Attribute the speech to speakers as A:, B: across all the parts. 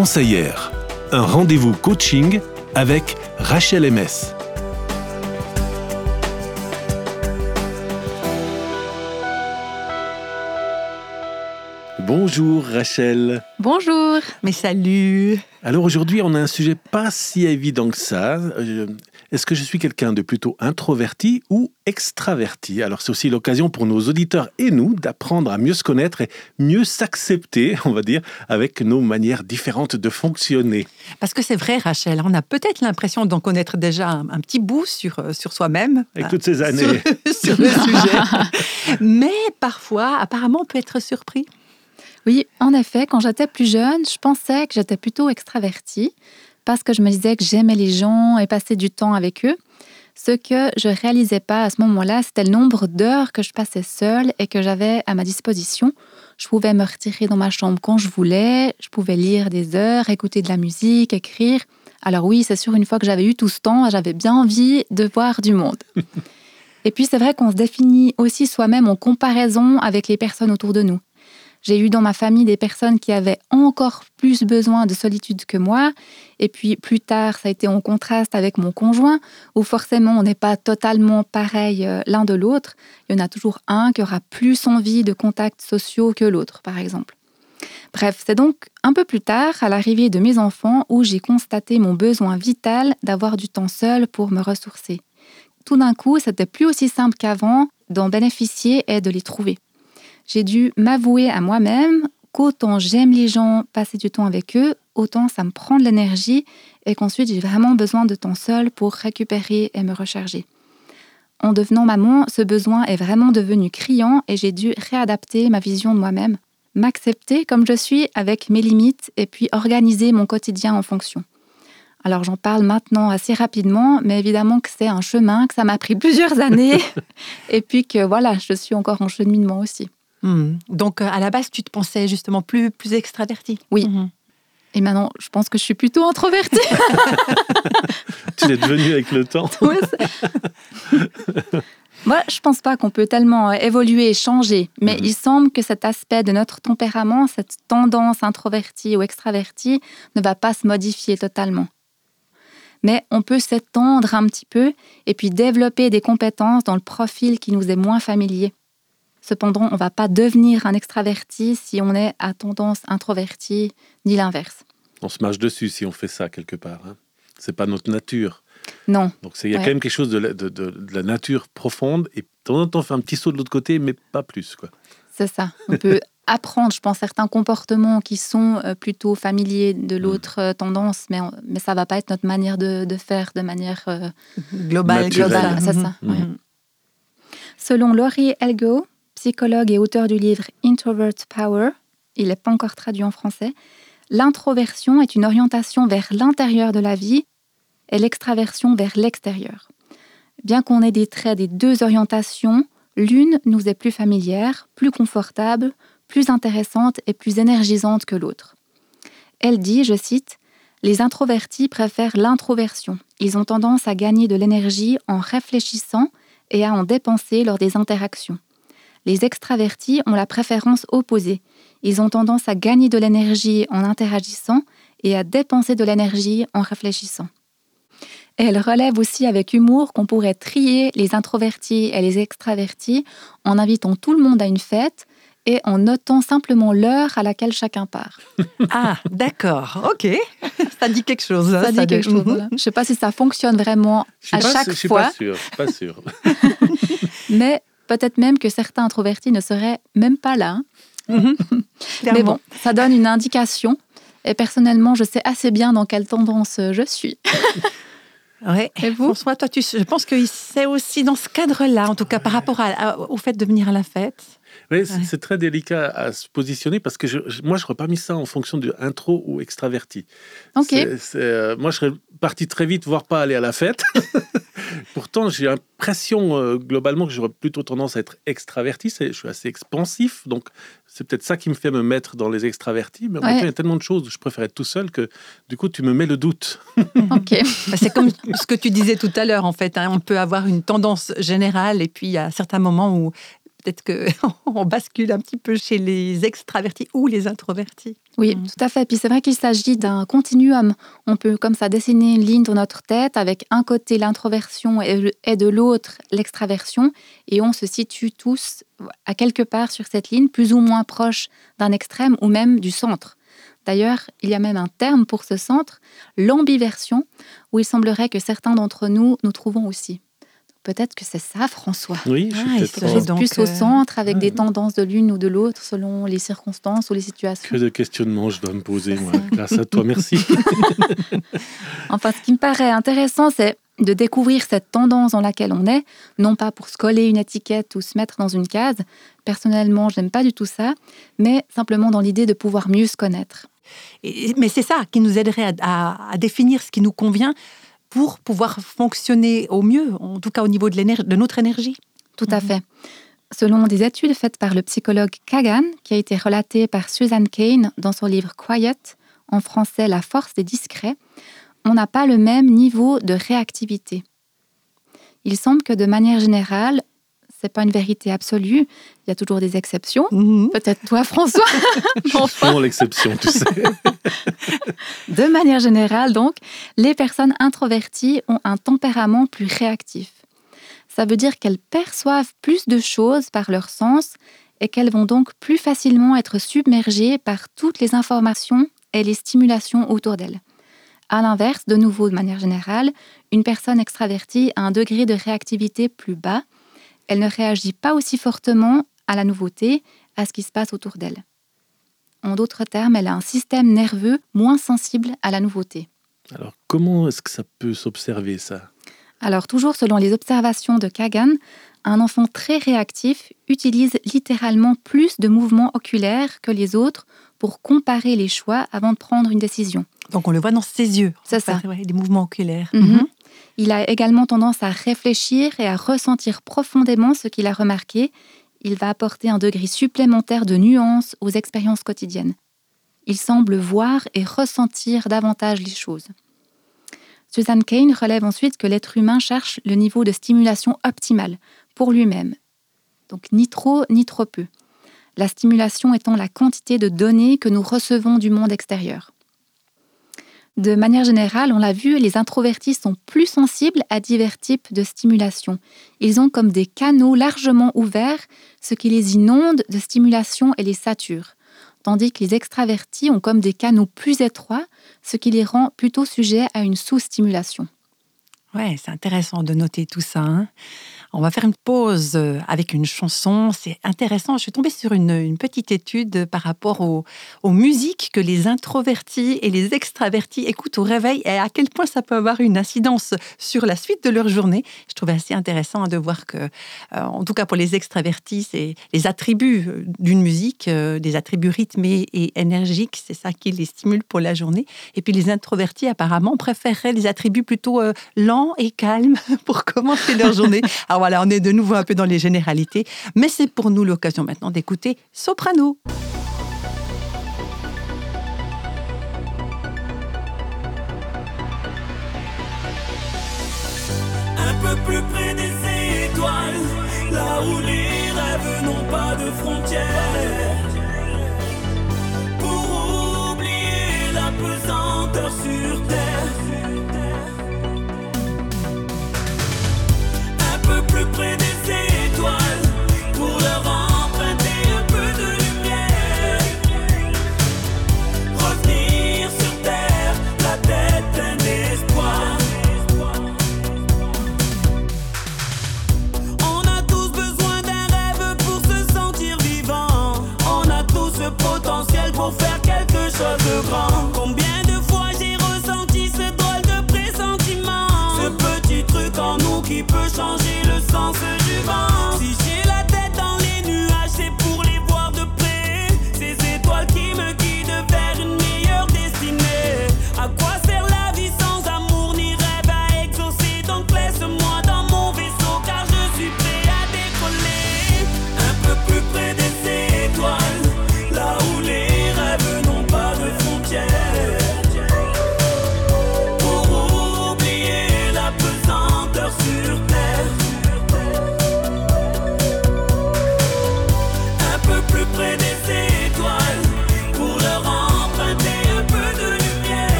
A: conseillère. Un rendez-vous coaching avec Rachel MS. Bonjour Rachel.
B: Bonjour.
C: Mais salut.
A: Alors aujourd'hui, on a un sujet pas si évident que ça. Euh, est-ce que je suis quelqu'un de plutôt introverti ou extraverti? Alors c'est aussi l'occasion pour nos auditeurs et nous d'apprendre à mieux se connaître et mieux s'accepter, on va dire, avec nos manières différentes de fonctionner.
C: Parce que c'est vrai, Rachel, on a peut-être l'impression d'en connaître déjà un, petit bout sur, euh, sur soi-même.
A: Avec toutes ces années.
C: sur le sujet. Mais parfois, apparemment, on peut être surpris.
B: Oui, en effet, quand j'étais plus jeune, je pensais que j'étais plutôt extravertie parce que je me disais que j'aimais les gens et passer du temps avec eux. Ce que je réalisais pas à ce moment-là, c'était le nombre d'heures que je passais seule et que j'avais à ma disposition. Je pouvais me retirer dans ma chambre quand je voulais, je pouvais lire des heures, écouter de la musique, écrire. Alors oui, c'est sûr, une fois que j'avais eu tout ce temps, j'avais bien envie de voir du monde. et puis c'est vrai qu'on se définit aussi soi-même en comparaison avec les personnes autour de nous. J'ai eu dans ma famille des personnes qui avaient encore plus besoin de solitude que moi. Et puis plus tard, ça a été en contraste avec mon conjoint, où forcément on n'est pas totalement pareil euh, l'un de l'autre. Il y en a toujours un qui aura plus envie de contacts sociaux que l'autre, par exemple. Bref, c'est donc un peu plus tard, à l'arrivée de mes enfants, où j'ai constaté mon besoin vital d'avoir du temps seul pour me ressourcer. Tout d'un coup, c'était plus aussi simple qu'avant d'en bénéficier et de les trouver j'ai dû m'avouer à moi-même qu'autant j'aime les gens, passer du temps avec eux, autant ça me prend de l'énergie et qu'ensuite j'ai vraiment besoin de temps seul pour récupérer et me recharger. En devenant maman, ce besoin est vraiment devenu criant et j'ai dû réadapter ma vision de moi-même, m'accepter comme je suis avec mes limites et puis organiser mon quotidien en fonction. Alors j'en parle maintenant assez rapidement, mais évidemment que c'est un chemin, que ça m'a pris plusieurs années et puis que voilà, je suis encore en cheminement aussi.
C: Hmm. Donc, euh, à la base, tu te pensais justement plus, plus extraverti.
B: Oui. Mhm. Et maintenant, je pense que je suis plutôt introvertie.
A: tu l'es devenue avec le temps.
B: Moi, je pense pas qu'on peut tellement euh, évoluer et changer, mais mhm. il semble que cet aspect de notre tempérament, cette tendance introvertie ou extravertie, ne va pas se modifier totalement. Mais on peut s'étendre un petit peu et puis développer des compétences dans le profil qui nous est moins familier. Cependant, on ne va pas devenir un extraverti si on est à tendance introvertie, ni l'inverse.
A: On se marche dessus si on fait ça quelque part. Hein. C'est pas notre nature.
B: Non.
A: Donc il y a quand même quelque chose de la, nature profonde et de temps en temps on fait un petit saut de l'autre côté, mais pas plus. quoi.
B: C'est ça. On peut apprendre, je pense, certains comportements qui sont euh, plutôt familiers de mm. l'autre euh, tendance, mais, mais ça va pas être notre manière de, faire de manière euh,
C: globale.
B: globale c'est ça. Mm-hmm. Selon Laurie Elgo, psychologue et auteur du livre Introvert Power, il n'est pas encore traduit en français, l'introversion est une orientation vers l'intérieur de la vie et l'extraversion vers l'extérieur. Bien qu'on ait des traits des deux orientations, l'une nous est plus familière, plus confortable, plus intéressante et plus énergisante que l'autre. Elle dit, je cite, Les introvertis préfèrent l'introversion. Ils ont tendance à gagner de l'énergie en réfléchissant et à en dépenser lors des interactions. Les extravertis ont la préférence opposée. Ils ont tendance à gagner de l'énergie en interagissant et à dépenser de l'énergie en réfléchissant. elle relève aussi avec humour qu'on pourrait trier les introvertis et les extravertis en invitant tout le monde à une fête et en notant simplement l'heure à laquelle chacun part.
C: Ah, d'accord, ok. Ça dit quelque chose.
B: Hein, ça, dit quelque chose. Je ne sais pas si ça fonctionne vraiment à chaque fois.
A: Je suis pas sûr. Je
B: suis pas sûr. Mais Peut-être même que certains introvertis ne seraient même pas là. Mhm. Mais bon, ça donne une indication. Et personnellement, je sais assez bien dans quelle tendance je suis.
C: Ouais. Et vous? François, toi, tu, je pense que c'est aussi dans ce cadre-là, en tout cas par rapport au fait de venir à la fête.
A: Oui, c'est très délicat à se positionner parce que je, moi, je n'aurais pas mis ça en fonction de intro ou extraverti.
B: Ok.
A: Euh, moi, je serais parti très vite, voire pas aller à la fête. Pourtant, j'ai l'impression euh, globalement que j'aurais plutôt tendance à être extraverti. Je suis assez expansif, donc c'est peut-être ça qui me fait me mettre dans les extravertis. Mais en temps, il y a tellement de choses où je préfère être tout seul que du coup, tu me mets le doute.
B: ok.
C: Bah, c'est comme ce que tu disais tout à l'heure, en fait. Hein. On peut avoir une tendance générale et puis il y a certains moments où peut-être qu'on bascule un petit peu chez les extravertis ou les introvertis.
B: Oui, mm. tout à fait. Puis c'est vrai qu'il s'agit d'un continuum. On peut comme ça dessiner une ligne dans notre tête avec un côté l'introversion et de l'autre l'extraversion. Et on se situe tous à quelque part sur cette ligne, plus ou moins proche d'un extrême ou même du centre. D'ailleurs, il y a même un terme pour ce centre, l'ambiversion, où il semblerait que certains d'entre nous nous trouvons aussi. Peut-être que c'est ça, François.
A: Oui, je
B: suis ah, plus au euh, centre avec des tendances de l'une ou de l'autre selon les circonstances ou les situations.
A: Que de questionnements je dois me poser, moi. Grâce à toi, merci.
B: enfin, ce qui me paraît intéressant, c'est de découvrir cette tendance dans laquelle on est, non pas pour se coller une étiquette ou se mettre dans une case. Personnellement, je n'aime pas du tout ça, mais simplement dans l'idée de pouvoir mieux se connaître.
C: mais c'est ça qui nous aiderait à définir ce qui nous convient pour pouvoir fonctionner au mieux, en tout cas au niveau de, de notre énergie.
B: Tout à mhm. fait. Selon des études faites par le psychologue Kagan, qui a été relatée par Susan Kane dans son livre Quiet, en français La force des discrets, on n'a pas le même niveau de réactivité. Il semble que de manière générale, c'est pas une vérité absolue. Il y a toujours des exceptions. Mhm. Peut-être toi, François.
A: enfin. l'exception, tu sais.
B: de manière générale, donc, les personnes introverties ont un tempérament plus réactif. Ça veut dire qu'elles perçoivent plus de choses par leur sens et qu'elles vont donc plus facilement être submergées par toutes les informations et les stimulations autour d'elles. À l'inverse, de nouveau, de manière générale, une personne extravertie a un degré de réactivité plus bas elle ne réagit pas aussi fortement à la nouveauté, à ce qui se passe autour d'elle. En d'autres termes, elle a un système nerveux moins sensible à la nouveauté.
A: Alors comment est-ce que ça peut s'observer ça?
B: Alors toujours selon les observations de Kagan, un enfant très réactif utilise littéralement plus de mouvements oculaires que les autres pour comparer les choix avant de prendre une décision.
C: Donc on le voit dans ses yeux.
B: C'est ça.
C: les mouvements oculaires.
B: Mhm. Mhm. Il a également tendance à réfléchir et à ressentir profondément ce qu'il a remarqué. Il va apporter un degré supplémentaire de nuance aux expériences quotidiennes. Il semble voir et ressentir davantage les choses. Susan Kane relève ensuite que l'être humain cherche le niveau de stimulation optimal pour lui-même. Donc ni trop ni trop peu. La stimulation étant la quantité de données que nous recevons du monde extérieur. De manière générale, on l'a vu, les introvertis sont plus sensibles à divers types de stimulation. Ils ont comme des canaux largement ouverts, ce qui les inonde de stimulation et les sature. Tandis que les extravertis ont comme des canaux plus étroits, ce qui les rend plutôt sujets à une sous-stimulation.
C: Ouais, c'est intéressant de noter tout ça. Hein. On va faire une pause euh, avec une chanson. C'est intéressant. Je suis tombée sur une, petite étude par rapport aux, musiques que les introvertis et les extravertis écoutent au réveil et à quel point ça peut avoir une incidence sur la suite de leur journée. Je trouvais assez intéressant de voir que, euh, en tout cas pour les extravertis, c'est les attributs euh, d'une musique, des attributs rythmés et énergiques, c'est ça qui les stimule pour la journée. Et puis les introvertis, apparemment, préféreraient les attributs plutôt lents et calmes pour commencer leur journée. Alors voilà, on est de nouveau un peu dans les généralités, mais c'est pour nous l'occasion maintenant d'écouter Soprano.
D: Un peu plus près des étoiles, là où les rêves n'ont pas de frontières. Pour oublier la pesanteur sur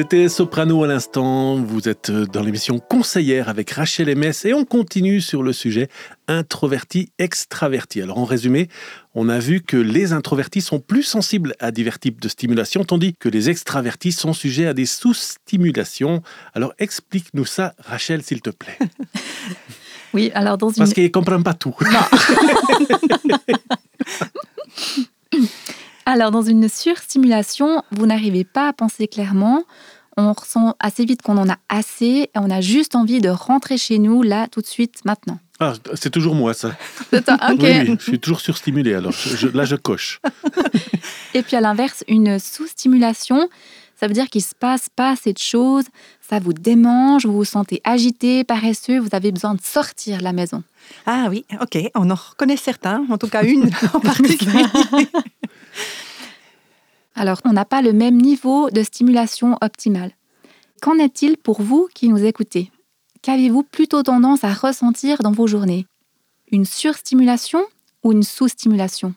A: C'était Soprano à l'instant. Vous êtes dans l'émission Conseillère avec Rachel MS et on continue sur le sujet introverti-extraverti. Alors en résumé, on a vu que les introvertis sont plus sensibles à divers types de stimulation, tandis que les extravertis sont sujets à des sous-stimulations. Alors explique-nous ça, Rachel, s'il te plaît.
B: Oui, alors dans une...
A: Parce qu'ils ne comprennent pas tout.
B: Alors, dans une surstimulation, vous n'arrivez pas à penser clairement. On ressent assez vite qu'on en a assez et on a juste envie de rentrer chez nous, là, tout de suite, maintenant.
A: Ah, c'est toujours moi, ça.
B: C'est ça, ok.
A: Oui, oui, je suis toujours surstimulé, alors je- je- là, je coche.
B: Et puis à l'inverse, une sous-stimulation, ça veut dire qu'il se passe pas assez de choses, ça vous démange, vous vous sentez agité, paresseux, vous avez besoin de sortir de la maison.
C: Ah oui, ok, on en reconnaît certains, en tout cas une en particulier.
B: Alors, on n'a pas le même niveau de stimulation optimale. Qu'en est-il pour vous qui nous écoutez? Qu'avez-vous plutôt tendance à ressentir dans vos journées? Une surstimulation ou une sous-stimulation?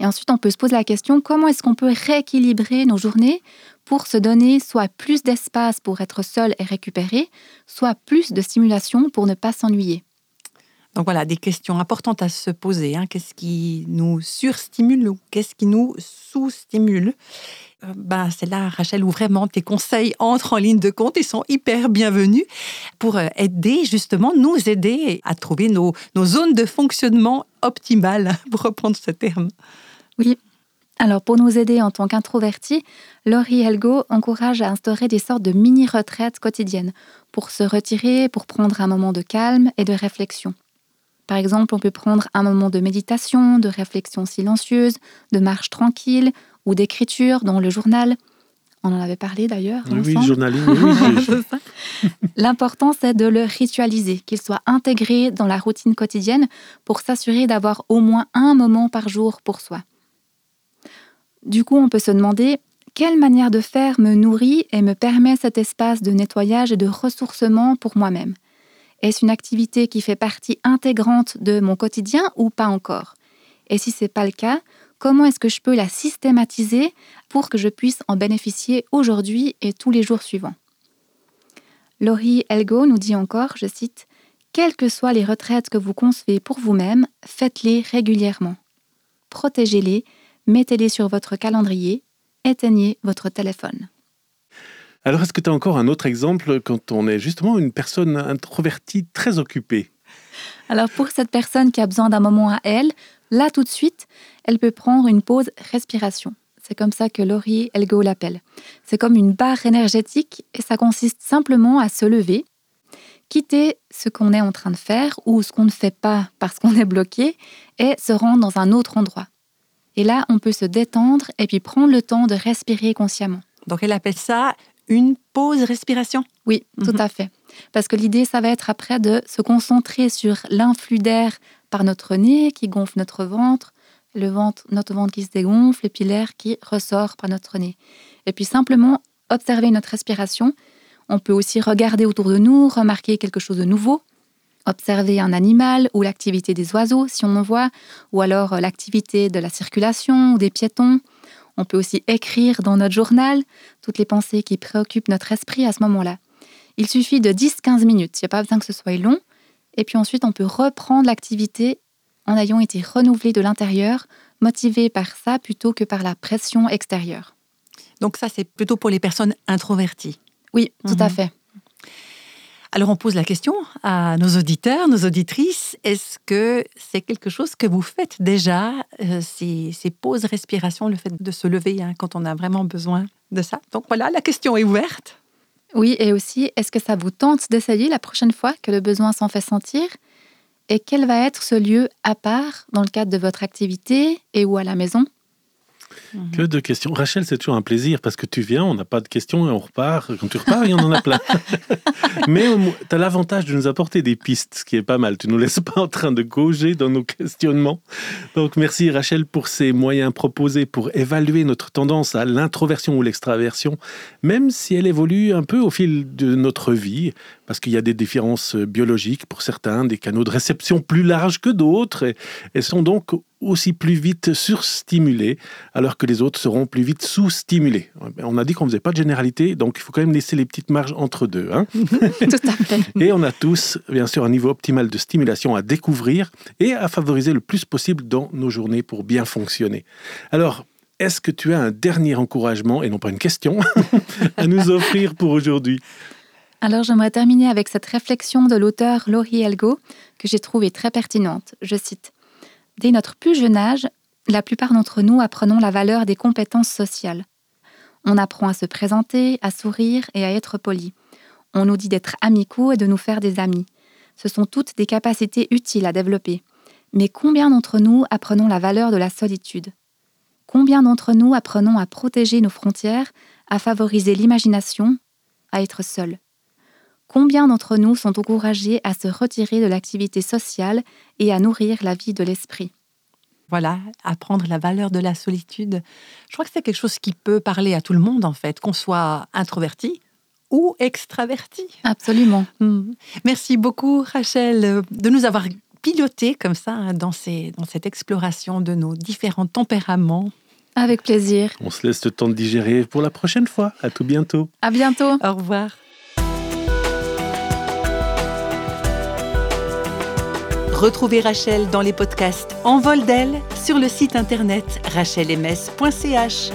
B: Et ensuite, on peut se poser la question comment est-ce qu'on peut rééquilibrer nos journées pour se donner soit plus d'espace pour être seul et récupérer, soit plus de stimulation pour ne pas s'ennuyer?
C: Donc voilà, des questions importantes à se poser. hein. Qu'est-ce qui nous surstimule ou qu'est-ce qui nous sous-stimule? Euh, ben, C'est là, Rachel, où vraiment tes conseils entrent en ligne de compte. Ils sont hyper bienvenus pour euh, aider, justement, nous aider à trouver nos, zones de fonctionnement optimales, pour reprendre ce terme.
B: Alors, pour nous aider en tant qu'introvertis, Laurie Helgo encourage à instaurer des sortes de mini-retraites quotidiennes pour se retirer, pour prendre un moment de calme et de réflexion. Par exemple, on peut prendre un moment de méditation, de réflexion silencieuse, de marche tranquille ou d'écriture dans le journal. On en avait parlé d'ailleurs.
A: Oui, je-
B: L'important, c'est de le ritualiser, qu'il soit intégré dans la routine quotidienne pour s'assurer d'avoir au moins un moment par jour pour soi. Du coup, on peut se demander quelle manière de faire me nourrit et me permet cet espace de nettoyage et de ressourcement pour moi-même? Est-ce une activité qui fait partie intégrante de mon quotidien ou pas encore? Et si ce n'est pas le cas, comment est-ce que je peux la systématiser pour que je puisse en bénéficier aujourd'hui et tous les jours suivants? Laurie Elgo nous dit encore, je cite, Quelles que soient les retraites que vous concevez pour vous-même, faites-les régulièrement. Protégez-les, mettez-les sur votre calendrier, éteignez votre téléphone.
A: Alors, est-ce que tu as encore un autre exemple quand on est justement une personne introvertie très occupée?
B: Alors pour cette personne qui a besoin d'un moment à elle, là tout de suite, elle peut prendre une pause respiration. C'est comme ça que Laurie Elgo l'appelle. C'est comme une barre énergétique et ça consiste simplement à se lever, quitter ce qu'on est en train de faire ou ce qu'on ne fait pas parce qu'on est bloqué et se rendre dans un autre endroit. Et là, on peut se détendre et puis prendre le temps de respirer consciemment.
C: Donc, elle appelle ça une pause respiration?
B: Oui, tout
C: Mhm.
B: à fait. Parce que l'idée, ça va être après de se concentrer sur l'influx d'air par notre nez qui gonfle notre ventre, le ventre, notre ventre qui se dégonfle, et puis l'air qui ressort par notre nez. Et puis simplement observer notre respiration. On peut aussi regarder autour de nous, remarquer quelque chose de nouveau, observer un animal ou l'activité des oiseaux si on en voit, ou alors euh, l'activité de la circulation ou des piétons. On peut aussi écrire dans notre journal toutes les pensées qui préoccupent notre esprit à ce moment-là. Il suffit de 10-15 minutes, il n'y a pas besoin que ce soit long. Et puis ensuite, on peut reprendre l'activité en ayant été renouvelé de l'intérieur, motivé par ça plutôt que par la pression extérieure.
C: Donc, ça, c'est plutôt pour les personnes introverties.
B: Oui, tout à
C: Mhm.
B: fait.
C: Alors on pose la question à nos auditeurs, nos auditrices, est-ce que c'est quelque chose que vous faites déjà, euh, ces, pauses respiration, le fait de se lever hein, quand on a vraiment besoin de ça? Donc voilà, la question est ouverte.
B: Oui, et aussi, est-ce que ça vous tente d'essayer la prochaine fois que le besoin s'en fait sentir? Et quel va être ce lieu à part dans le cadre de votre activité et ou à la maison?
A: Que de questions. Rachel, c'est toujours un plaisir parce que tu viens, on n'a pas de questions et on repart. Quand tu repars, il y en a plein. Mais tu as l'avantage de nous apporter des pistes, ce qui est pas mal. Tu nous laisses pas en train de gauger dans nos questionnements. Donc merci Rachel pour ces moyens proposés pour évaluer notre tendance à l'introversion ou l'extraversion, même si elle évolue un peu au fil de notre vie, parce qu'il y a des différences biologiques pour certains, des canaux de réception plus larges que d'autres, et, et sont donc aussi plus vite surstimulés, alors que les autres seront plus vite sous-stimulés. On a dit qu'on ne faisait pas de généralité, donc il faut quand même laisser les petites marges entre deux. Hein.
B: Tout à fait.
A: Et on a tous, bien sûr, un niveau optimal de stimulation à découvrir et à favoriser le plus possible dans nos journées pour bien fonctionner. Alors, est-ce que tu as un dernier encouragement, et non pas une question, à nous offrir pour aujourd'hui?
B: Alors j'aimerais terminer avec cette réflexion de l'auteur Laurie Elgo que j'ai trouvée très pertinente. Je cite Dès notre plus jeune âge, la plupart d'entre nous apprenons la valeur des compétences sociales. On apprend à se présenter, à sourire et à être poli. On nous dit d'être amicaux et de nous faire des amis. Ce sont toutes des capacités utiles à développer. Mais combien d'entre nous apprenons la valeur de la solitude? Combien d'entre nous apprenons à protéger nos frontières, à favoriser l'imagination, à être seuls Combien d'entre nous sont encouragés à se retirer de l'activité sociale et à nourrir la vie de l'esprit?
C: Voilà, apprendre la valeur de la solitude. Je crois que c'est quelque chose qui peut parler à tout le monde, en fait, qu'on soit introverti ou extraverti.
B: Absolument.
C: Hmm. Merci beaucoup, Rachel, de nous avoir piloté comme ça hein, dans, ces, dans cette exploration de nos différents tempéraments.
B: Avec plaisir.
A: On se laisse le temps de digérer pour la prochaine fois. À tout bientôt.
B: À bientôt.
C: Au revoir. Retrouvez Rachel dans les podcasts En vol d'elle sur le site internet rachelms.ch.